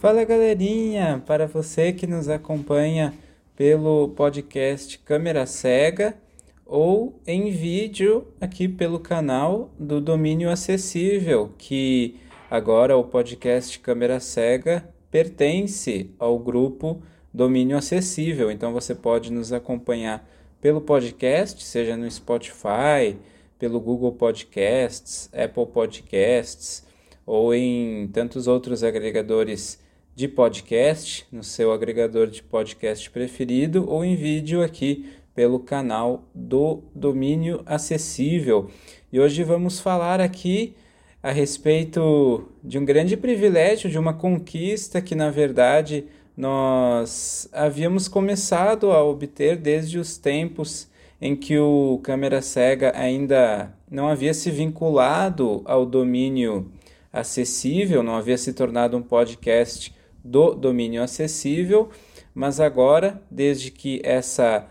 Fala galerinha, para você que nos acompanha pelo podcast Câmera Cega ou em vídeo aqui pelo canal do Domínio Acessível, que agora o podcast Câmera Cega pertence ao grupo Domínio Acessível. Então você pode nos acompanhar pelo podcast, seja no Spotify, pelo Google Podcasts, Apple Podcasts ou em tantos outros agregadores de podcast, no seu agregador de podcast preferido, ou em vídeo aqui pelo canal do Domínio Acessível. E hoje vamos falar aqui a respeito de um grande privilégio, de uma conquista que, na verdade, nós havíamos começado a obter desde os tempos em que o câmera cega ainda não havia se vinculado ao domínio acessível, não havia se tornado um podcast do domínio acessível, mas agora, desde que essa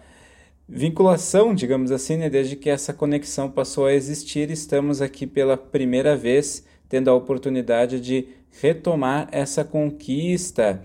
vinculação, digamos assim, né, desde que essa conexão passou a existir, estamos aqui pela primeira vez tendo a oportunidade de retomar essa conquista,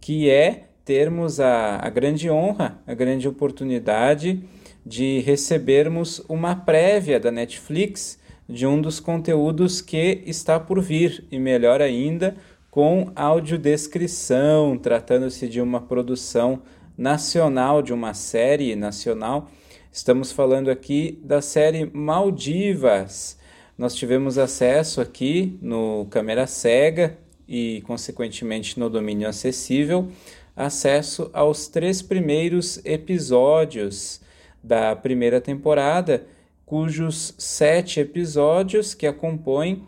que é termos a, a grande honra, a grande oportunidade de recebermos uma prévia da Netflix de um dos conteúdos que está por vir, e melhor ainda, com audiodescrição, tratando-se de uma produção nacional, de uma série nacional. Estamos falando aqui da série Maldivas. Nós tivemos acesso aqui no Câmera Cega e, consequentemente, no domínio acessível, acesso aos três primeiros episódios da primeira temporada, cujos sete episódios que a compõem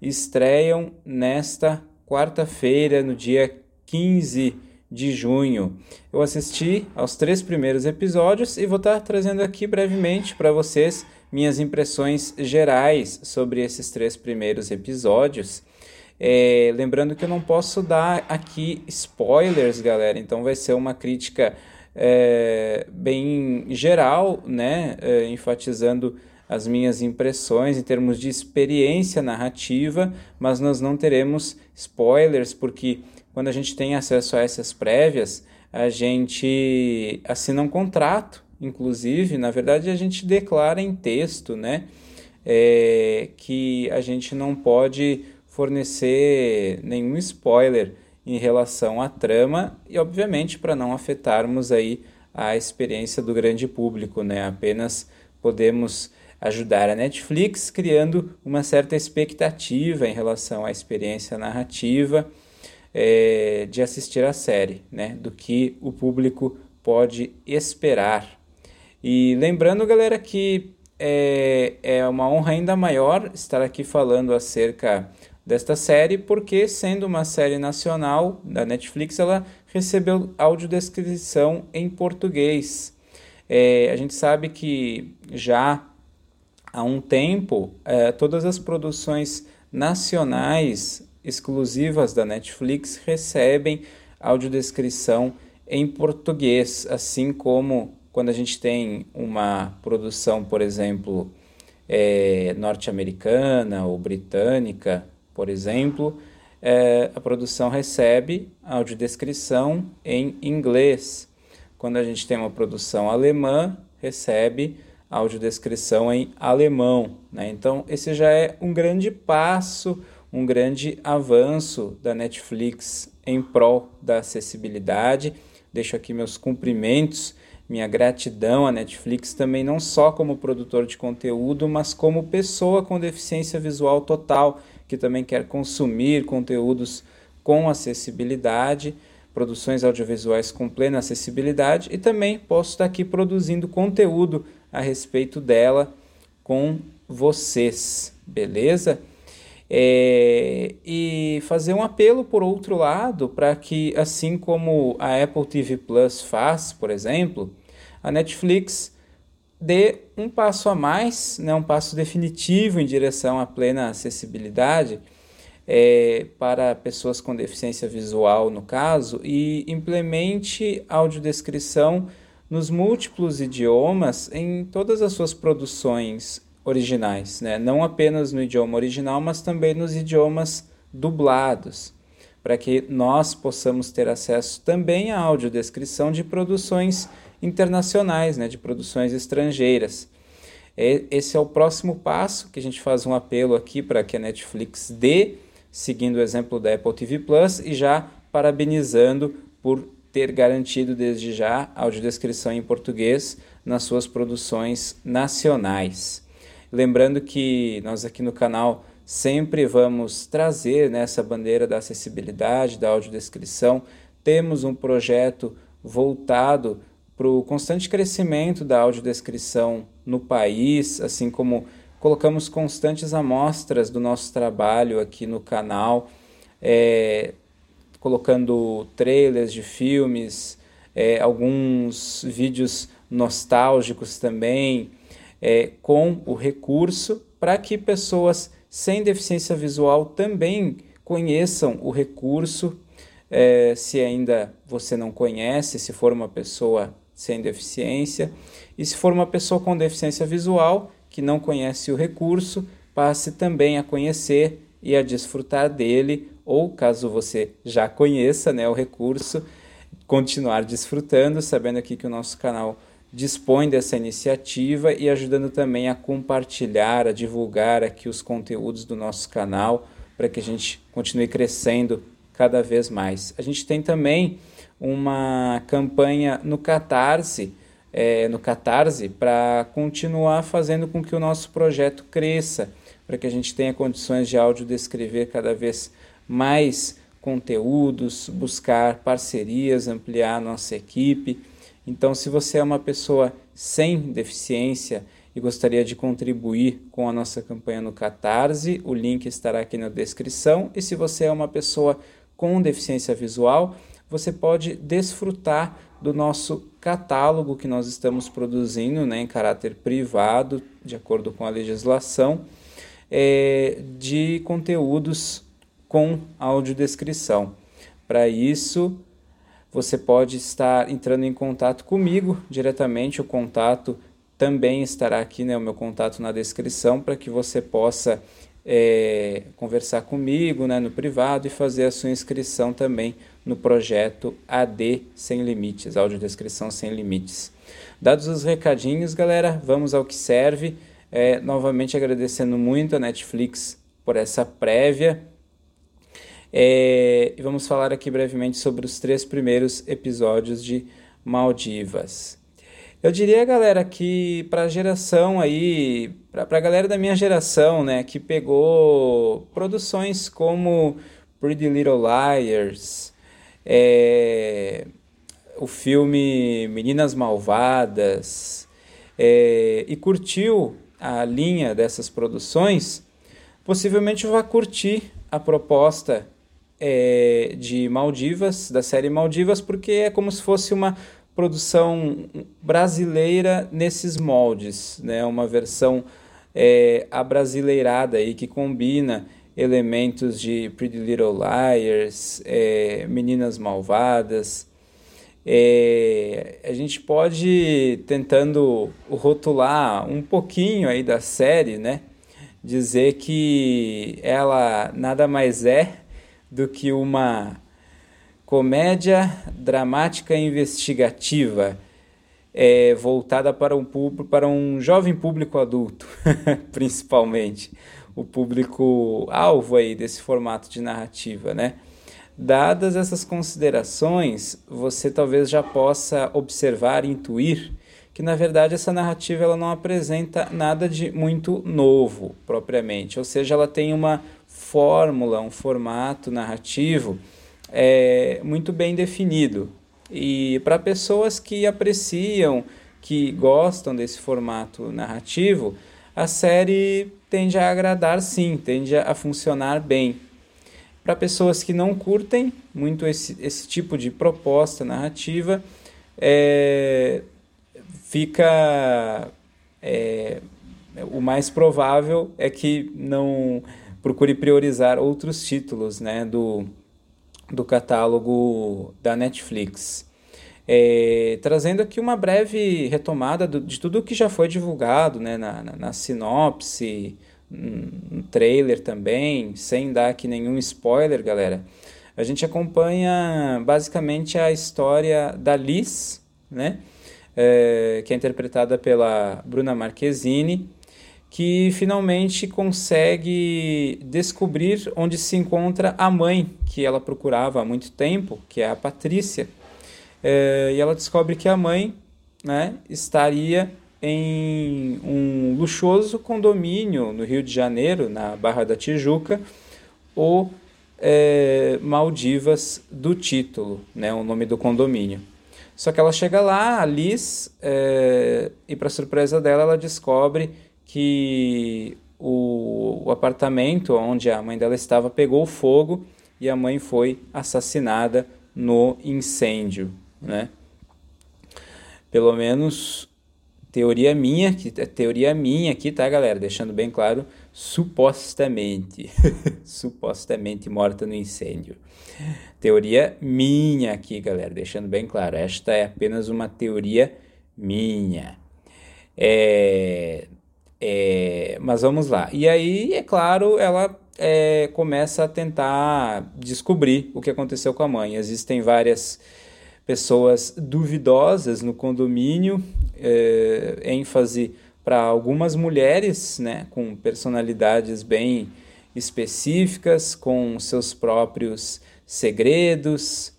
estreiam nesta quarta-feira, no dia 15 de junho. Eu assisti aos três primeiros episódios e vou estar trazendo aqui brevemente para vocês minhas impressões gerais sobre esses três primeiros episódios. É, lembrando que eu não posso dar aqui spoilers, galera, então vai ser uma crítica é, bem geral, né, é, enfatizando as minhas impressões em termos de experiência narrativa, mas nós não teremos spoilers, porque quando a gente tem acesso a essas prévias, a gente assina um contrato, inclusive, na verdade, a gente declara em texto, né, é, que a gente não pode fornecer nenhum spoiler em relação à trama e, obviamente, para não afetarmos aí a experiência do grande público, né? Apenas podemos ajudar a Netflix criando uma certa expectativa em relação à experiência narrativa é, de assistir a série, né? Do que o público pode esperar. E lembrando, galera, que é, é uma honra ainda maior estar aqui falando acerca desta série, porque sendo uma série nacional da Netflix, ela recebeu audiodescrição em português. É, a gente sabe que já há um tempo é, todas as produções nacionais exclusivas da Netflix recebem audiodescrição em português, assim como quando a gente tem uma produção, por exemplo, é, norte-americana ou britânica, por exemplo, é, a produção recebe audiodescrição em inglês. Quando a gente tem uma produção alemã, recebe audiodescrição em alemão. Né? Então, esse já é um grande passo, um grande avanço da Netflix em prol da acessibilidade. Deixo aqui meus cumprimentos, minha gratidão à Netflix também, não só como produtor de conteúdo, mas como pessoa com deficiência visual total que também quer consumir conteúdos com acessibilidade, produções audiovisuais com plena acessibilidade e também posso estar aqui produzindo conteúdo a respeito dela com vocês, beleza? É, e fazer um apelo por outro lado para que, assim como a Apple TV Plus faz, por exemplo, a Netflix dê um passo a mais, né, um passo definitivo em direção à plena acessibilidade é, para pessoas com deficiência visual, no caso, e implemente audiodescrição nos múltiplos idiomas em todas as suas produções originais, né? não apenas no idioma original, mas também nos idiomas dublados. para que nós possamos ter acesso também à audiodescrição de produções internacionais, né, de produções estrangeiras. Esse é o próximo passo que a gente faz um apelo aqui para que a Netflix dê, seguindo o exemplo da Apple TV Plus e já parabenizando por ter garantido desde já audiodescrição em português nas suas produções nacionais. Lembrando que nós aqui no canal sempre vamos trazer nessa bandeira da acessibilidade, da audiodescrição. Temos um projeto voltado para o constante crescimento da audiodescrição no país, assim como colocamos constantes amostras do nosso trabalho aqui no canal, é, colocando trailers de filmes, é, alguns vídeos nostálgicos também, é, com o recurso para que pessoas sem deficiência visual também conheçam o recurso. É, se ainda você não conhece, se for uma pessoa sem deficiência, e se for uma pessoa com deficiência visual que não conhece o recurso, passe também a conhecer e a desfrutar dele, ou caso você já conheça né, o recurso, continuar desfrutando, sabendo aqui que o nosso canal dispõe dessa iniciativa e ajudando também a compartilhar, a divulgar aqui os conteúdos do nosso canal para que a gente continue crescendo cada vez mais. A gente tem também uma campanha no Catarse, é, no Catarse, para continuar fazendo com que o nosso projeto cresça, para que a gente tenha condições de áudio descrever cada vez mais conteúdos, buscar parcerias, ampliar nossa equipe então, se você é uma pessoa sem deficiência e gostaria de contribuir com a nossa campanha no Catarse, o link estará aqui na descrição. E se você é uma pessoa com deficiência visual, você pode desfrutar do nosso catálogo que nós estamos produzindo né, em caráter privado, de acordo com a legislação, é, de conteúdos com audiodescrição. Para isso, você pode estar entrando em contato comigo diretamente. O contato também estará aqui, né, o meu contato na descrição, para que você possa é, conversar comigo né, no privado e fazer a sua inscrição também no projeto AD Sem Limites, audiodescrição sem limites. Dados os recadinhos, galera, vamos ao que serve. É, novamente agradecendo muito a Netflix por essa prévia é, e vamos falar aqui brevemente sobre os três primeiros episódios de Maldivas. Eu diria, galera, que para a geração aí, para a galera da minha geração, né, que pegou produções como Pretty Little Liars, é, o filme Meninas Malvadas, é, e curtiu a linha dessas produções, possivelmente vai curtir a proposta é, de Maldivas, da série Maldivas, porque é como se fosse uma produção brasileira nesses moldes, né? uma versão é, abrasileirada que combina elementos de Pretty Little Liars, é, Meninas Malvadas. É, a gente pode, tentando rotular um pouquinho aí da série, né? dizer que ela nada mais é do que uma comédia dramática investigativa é, voltada para um, para um jovem público adulto, principalmente o público alvo aí desse formato de narrativa, né? Dadas essas considerações, você talvez já possa observar, intuir que na verdade essa narrativa ela não apresenta nada de muito novo propriamente, ou seja, ela tem uma fórmula, um formato narrativo é, muito bem definido. E para pessoas que apreciam, que gostam desse formato narrativo, a série tende a agradar sim, tende a funcionar bem. Para pessoas que não curtem muito esse, esse tipo de proposta narrativa, é, fica. É, o mais provável é que não procure priorizar outros títulos né, do, do catálogo da Netflix. É, trazendo aqui uma breve retomada do, de tudo que já foi divulgado né, na, na, na sinopse, no trailer também, sem dar aqui nenhum spoiler, galera. A gente acompanha basicamente a história da Liz, né? É, que é interpretada pela Bruna Marquezine, que finalmente consegue descobrir onde se encontra a mãe que ela procurava há muito tempo, que é a Patrícia. É, e ela descobre que a mãe né, estaria em um luxuoso condomínio no Rio de Janeiro, na Barra da Tijuca, o é, Maldivas do título, né, o nome do condomínio. Só que ela chega lá, a Liz, é, e para surpresa dela, ela descobre que o, o apartamento onde a mãe dela estava pegou fogo e a mãe foi assassinada no incêndio, né? Pelo menos teoria minha, que é teoria minha aqui, tá, galera? Deixando bem claro, supostamente, supostamente morta no incêndio. Teoria minha aqui, galera, deixando bem claro, esta é apenas uma teoria minha. É, é, mas vamos lá. E aí, é claro, ela é, começa a tentar descobrir o que aconteceu com a mãe. Existem várias pessoas duvidosas no condomínio, é, ênfase para algumas mulheres, né, com personalidades bem específicas, com seus próprios segredos,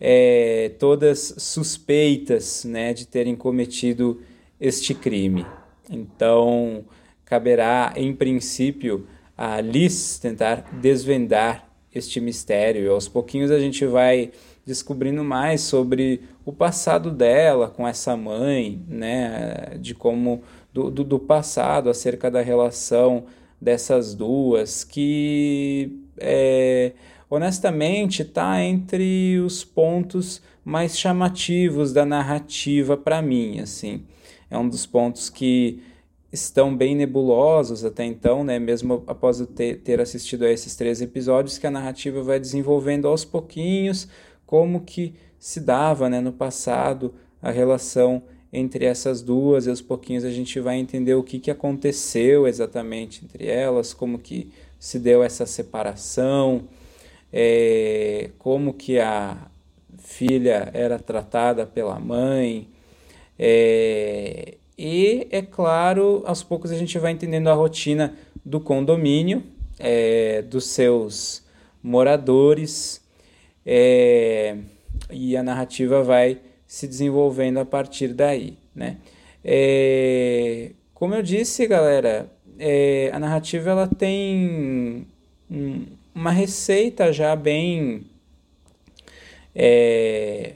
é, todas suspeitas né, de terem cometido este crime. Então, caberá, em princípio, a Liz tentar desvendar este mistério. E aos pouquinhos a gente vai descobrindo mais sobre o passado dela com essa mãe, né, de como do, do, do passado acerca da relação dessas duas, que é, honestamente está entre os pontos mais chamativos da narrativa para mim, assim. É um dos pontos que estão bem nebulosos até então, né? mesmo após eu ter, ter assistido a esses três episódios, que a narrativa vai desenvolvendo aos pouquinhos como que se dava né, no passado a relação entre essas duas, e aos pouquinhos a gente vai entender o que, que aconteceu exatamente entre elas, como que se deu essa separação, é, como que a filha era tratada pela mãe, é, e, é claro, aos poucos a gente vai entendendo a rotina do condomínio, é, dos seus moradores, é, e a narrativa vai se desenvolvendo a partir daí. Né? É, como eu disse, galera, é, a narrativa ela tem um, uma receita já bem é,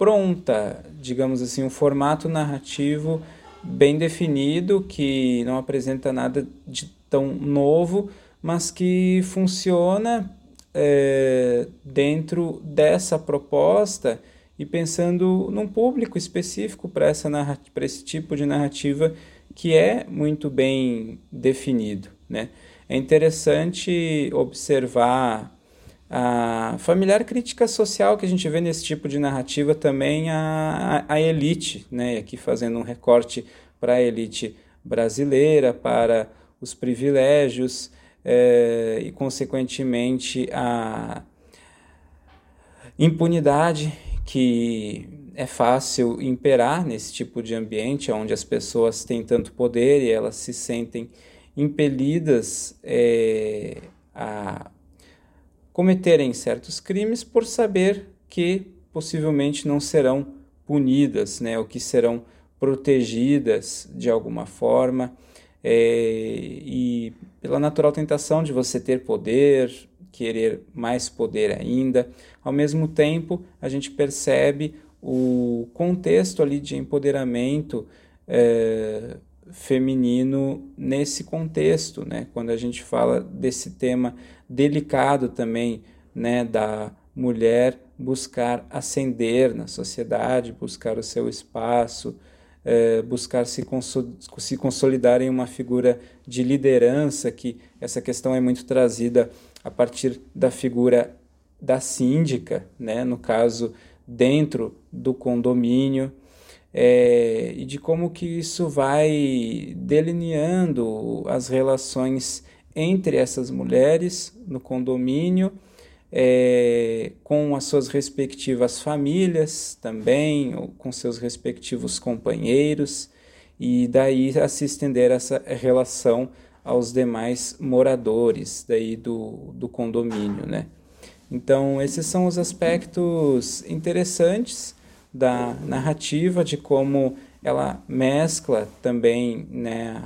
pronta, digamos assim, um formato narrativo bem definido que não apresenta nada de tão novo, mas que funciona é, dentro dessa proposta e pensando num público específico para esse tipo de narrativa que é muito bem definido, né? É interessante observar a familiar crítica social que a gente vê nesse tipo de narrativa também a, a, a elite, né? aqui fazendo um recorte para a elite brasileira, para os privilégios é, e, consequentemente, a impunidade que é fácil imperar nesse tipo de ambiente, onde as pessoas têm tanto poder e elas se sentem impelidas é, a cometerem certos crimes por saber que possivelmente não serão punidas, né, ou que serão protegidas de alguma forma, é, e pela natural tentação de você ter poder, querer mais poder ainda. Ao mesmo tempo, a gente percebe o contexto ali de empoderamento é, feminino nesse contexto, né? Quando a gente fala desse tema delicado também, né, da mulher buscar ascender na sociedade, buscar o seu espaço, é, buscar se, se consolidar em uma figura de liderança, que essa questão é muito trazida a partir da figura da síndica, né, no caso dentro do condomínio, é, e de como que isso vai delineando as relações entre essas mulheres no condomínio, é, com as suas respectivas famílias também, com seus respectivos companheiros, e daí a se estender essa relação aos demais moradores daí do, do condomínio, né? Então, esses são os aspectos interessantes da narrativa, de como ela mescla também né,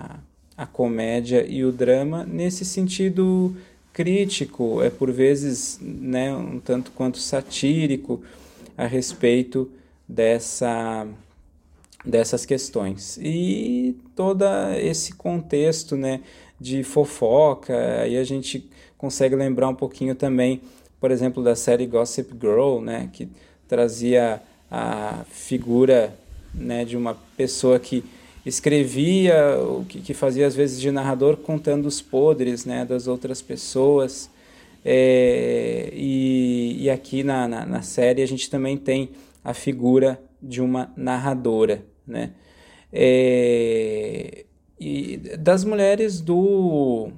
a, comédia e o drama nesse sentido crítico, é por vezes né, um tanto quanto satírico a respeito dessa dessas questões. E todo esse contexto né, de fofoca, aí a gente consegue lembrar um pouquinho também, por exemplo, da série Gossip Girl, né, que trazia a figura né, de uma pessoa que escrevia, o que, que, fazia às vezes de narrador contando os podres né, das outras pessoas. É, e, e aqui na, na, na, série a gente também tem a figura de uma narradora. Né? É, e das mulheres do,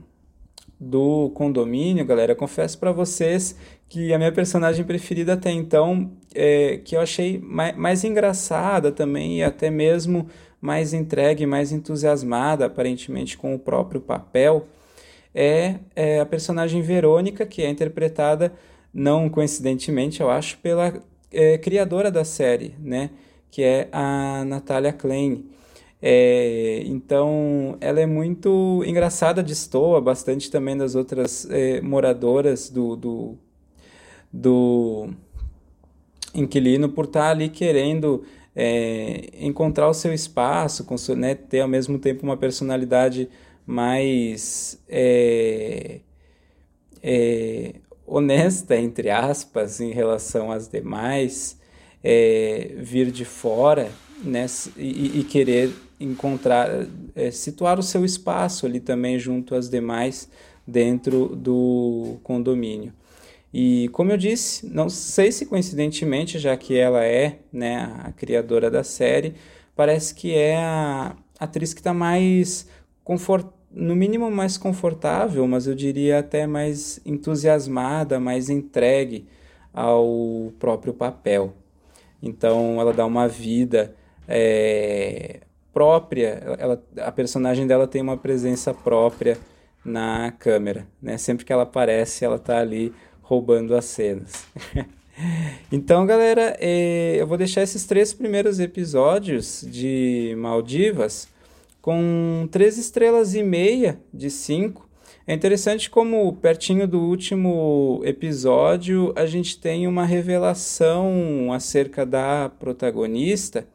do condomínio, galera, confesso para vocês que a minha personagem preferida até então, é, que eu achei mais, mais engraçada também e até mesmo mais entregue, mais entusiasmada, aparentemente, com o próprio papel, é, é, a personagem Verônica, que é interpretada, não coincidentemente, eu acho, pela é, criadora da série, né? Que é a Natália Klein. É, então, ela é muito engraçada, destoa bastante também das outras é, moradoras do, do, do inquilino por estar ali querendo é, encontrar o seu espaço, né, ter ao mesmo tempo uma personalidade mais é, é, honesta, entre aspas, em relação às demais, é, vir de fora né, e, e querer encontrar, é, situar o seu espaço ali também junto às demais dentro do condomínio. E como eu disse, não sei se coincidentemente, já que ela é né, a criadora da série, parece que é a atriz que está mais confort... no mínimo mais confortável, mas eu diria até mais entusiasmada, mais entregue ao próprio papel. Então ela dá uma vida é, própria, ela, a personagem dela tem uma presença própria na câmera, né? Sempre que ela aparece, ela está ali roubando as cenas. então, galera, é, eu vou deixar esses três primeiros episódios de Maldivas com três estrelas e meia de cinco. É interessante como pertinho do último episódio a gente tem uma revelação acerca da protagonista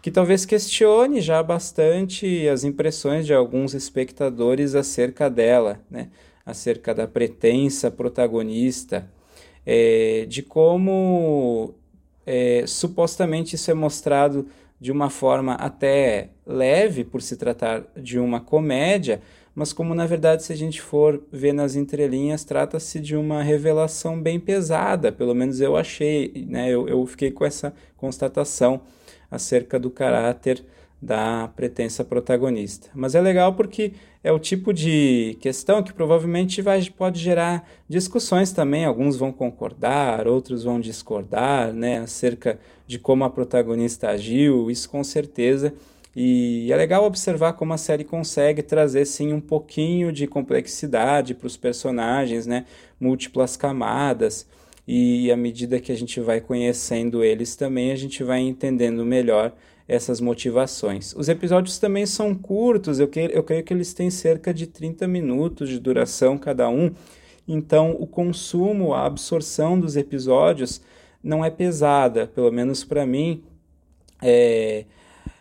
que talvez questione já bastante as impressões de alguns espectadores acerca dela, né? Acerca da pretensa protagonista, é, de como é, supostamente isso é mostrado de uma forma até leve, por se tratar de uma comédia, mas como na verdade, se a gente for ver nas entrelinhas, trata-se de uma revelação bem pesada, pelo menos eu achei, né? eu, eu fiquei com essa constatação acerca do caráter da pretensa protagonista. Mas é legal porque é o tipo de questão que provavelmente vai, pode gerar discussões também. Alguns vão concordar, outros vão discordar, né, acerca de como a protagonista agiu, isso com certeza. E é legal observar como a série consegue trazer sim um pouquinho de complexidade para os personagens, né, múltiplas camadas. E à medida que a gente vai conhecendo eles também, a gente vai entendendo melhor essas motivações. Os episódios também são curtos, eu, que, eu creio que eles têm cerca de 30 minutos de duração cada um, então o consumo, a absorção dos episódios não é pesada, pelo menos para mim, é,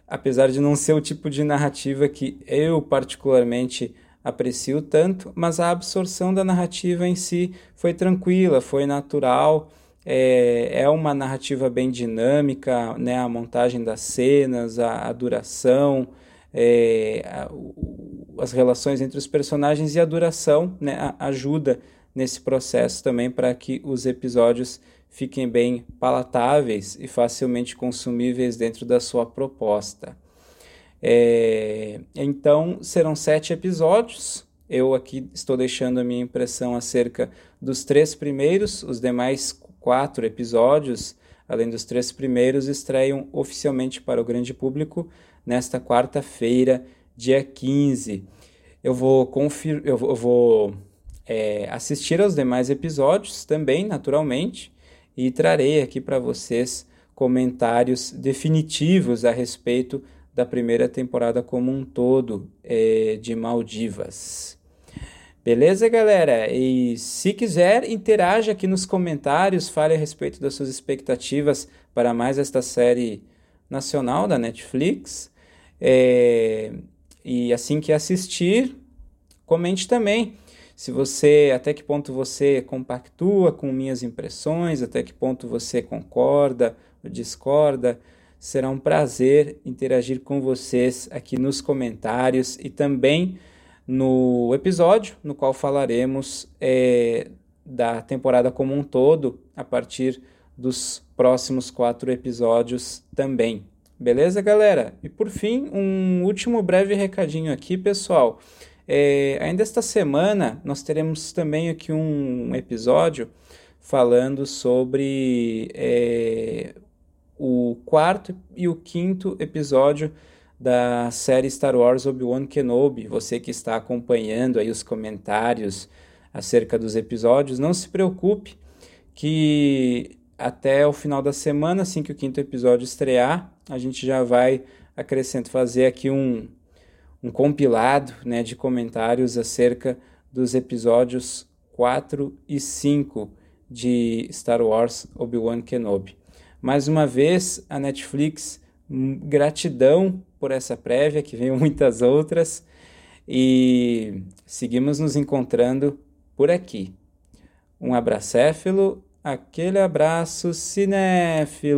apesar de não ser o tipo de narrativa que eu particularmente aprecio tanto, mas a absorção da narrativa em si foi tranquila, foi natural é, é uma narrativa bem dinâmica, né? a montagem das cenas, a, a duração, é, a, o, as relações entre os personagens e a duração né? a, ajuda nesse processo também para que os episódios fiquem bem palatáveis e facilmente consumíveis dentro da sua proposta. É, então serão sete episódios Eu aqui estou deixando a minha impressão acerca dos três primeiros, os demais quatro episódios, além dos três primeiros, estreiam oficialmente para o grande público nesta quarta-feira, dia 15. Eu vou, confir eu vou, é, assistir aos demais episódios também, naturalmente, e trarei aqui para vocês comentários definitivos a respeito da primeira temporada como um todo é, de Maldivas. Beleza, galera? E se quiser, interaja aqui nos comentários, fale a respeito das suas expectativas para mais esta série nacional da Netflix. É... E assim que assistir, comente também se você, até que ponto você compactua com minhas impressões, até que ponto você concorda ou discorda. Será um prazer interagir com vocês aqui nos comentários e também no episódio no qual falaremos é, da temporada como um todo a partir dos próximos quatro episódios também. Beleza, galera? E por fim, um último breve recadinho aqui, pessoal. É, ainda esta semana nós teremos também aqui um episódio falando sobre é, o quarto e o quinto episódio da série Star Wars Obi-Wan Kenobi. Você que está acompanhando aí os comentários acerca dos episódios, não se preocupe que até o final da semana, assim que o quinto episódio estrear, a gente já vai acrescento fazer aqui um um compilado né, de comentários acerca dos episódios 4 e 5 de Star Wars Obi-Wan Kenobi. Mais uma vez, a Netflix, hum, gratidão por essa prévia, que venham muitas outras, e seguimos nos encontrando por aqui. Um abracéfilo, aquele abraço cinéfilo!